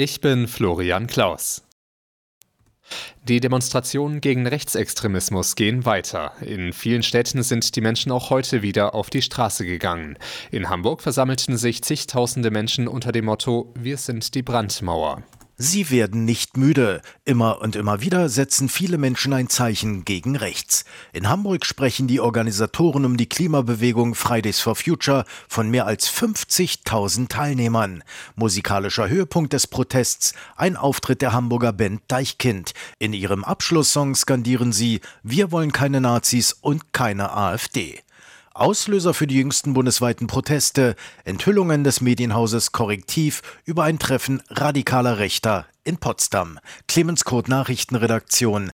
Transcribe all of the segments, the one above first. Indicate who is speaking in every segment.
Speaker 1: Ich bin Florian Klaus. Die Demonstrationen gegen Rechtsextremismus gehen weiter. In vielen Städten sind die Menschen auch heute wieder auf die Straße gegangen. In Hamburg versammelten sich zigtausende Menschen unter dem Motto Wir sind die Brandmauer.
Speaker 2: Sie werden nicht müde. Immer und immer wieder setzen viele Menschen ein Zeichen gegen rechts. In Hamburg sprechen die Organisatoren um die Klimabewegung Fridays for Future von mehr als 50.000 Teilnehmern. Musikalischer Höhepunkt des Protests ein Auftritt der Hamburger Band Deichkind. In ihrem Abschlusssong skandieren sie Wir wollen keine Nazis und keine AfD. Auslöser für die jüngsten bundesweiten Proteste, Enthüllungen des Medienhauses Korrektiv über ein Treffen radikaler Rechter in Potsdam. Clemens Kurt Nachrichtenredaktion.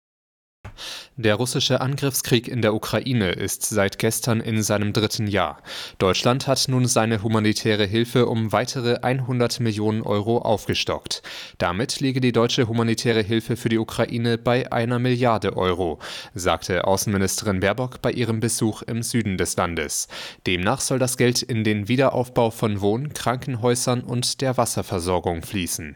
Speaker 1: Der russische Angriffskrieg in der Ukraine ist seit gestern in seinem dritten Jahr. Deutschland hat nun seine humanitäre Hilfe um weitere 100 Millionen Euro aufgestockt. Damit liege die deutsche humanitäre Hilfe für die Ukraine bei einer Milliarde Euro, sagte Außenministerin Baerbock bei ihrem Besuch im Süden des Landes. Demnach soll das Geld in den Wiederaufbau von Wohn-, Krankenhäusern und der Wasserversorgung fließen.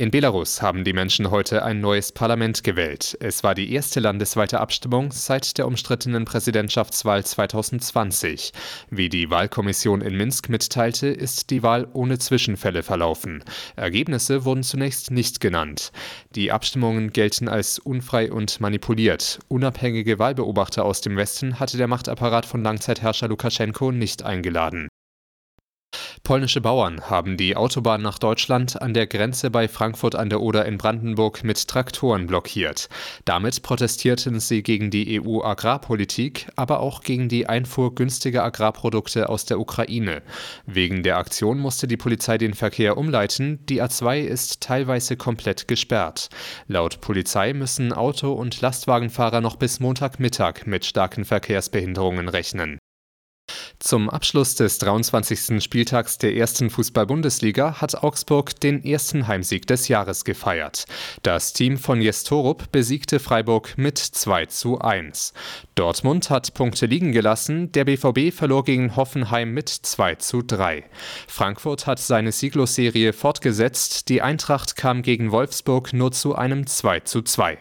Speaker 1: In Belarus haben die Menschen heute ein neues Parlament gewählt. Es war die erste landesweite Abstimmung seit der umstrittenen Präsidentschaftswahl 2020. Wie die Wahlkommission in Minsk mitteilte, ist die Wahl ohne Zwischenfälle verlaufen. Ergebnisse wurden zunächst nicht genannt. Die Abstimmungen gelten als unfrei und manipuliert. Unabhängige Wahlbeobachter aus dem Westen hatte der Machtapparat von Langzeitherrscher Lukaschenko nicht eingeladen. Polnische Bauern haben die Autobahn nach Deutschland an der Grenze bei Frankfurt an der Oder in Brandenburg mit Traktoren blockiert. Damit protestierten sie gegen die EU-Agrarpolitik, aber auch gegen die Einfuhr günstiger Agrarprodukte aus der Ukraine. Wegen der Aktion musste die Polizei den Verkehr umleiten. Die A2 ist teilweise komplett gesperrt. Laut Polizei müssen Auto- und Lastwagenfahrer noch bis Montagmittag mit starken Verkehrsbehinderungen rechnen. Zum Abschluss des 23. Spieltags der ersten Fußball-Bundesliga hat Augsburg den ersten Heimsieg des Jahres gefeiert. Das Team von Jes Torup besiegte Freiburg mit 2 zu 1. Dortmund hat Punkte liegen gelassen, der BVB verlor gegen Hoffenheim mit 2 zu 3. Frankfurt hat seine Sieglosserie fortgesetzt, die Eintracht kam gegen Wolfsburg nur zu einem 2 zu 2.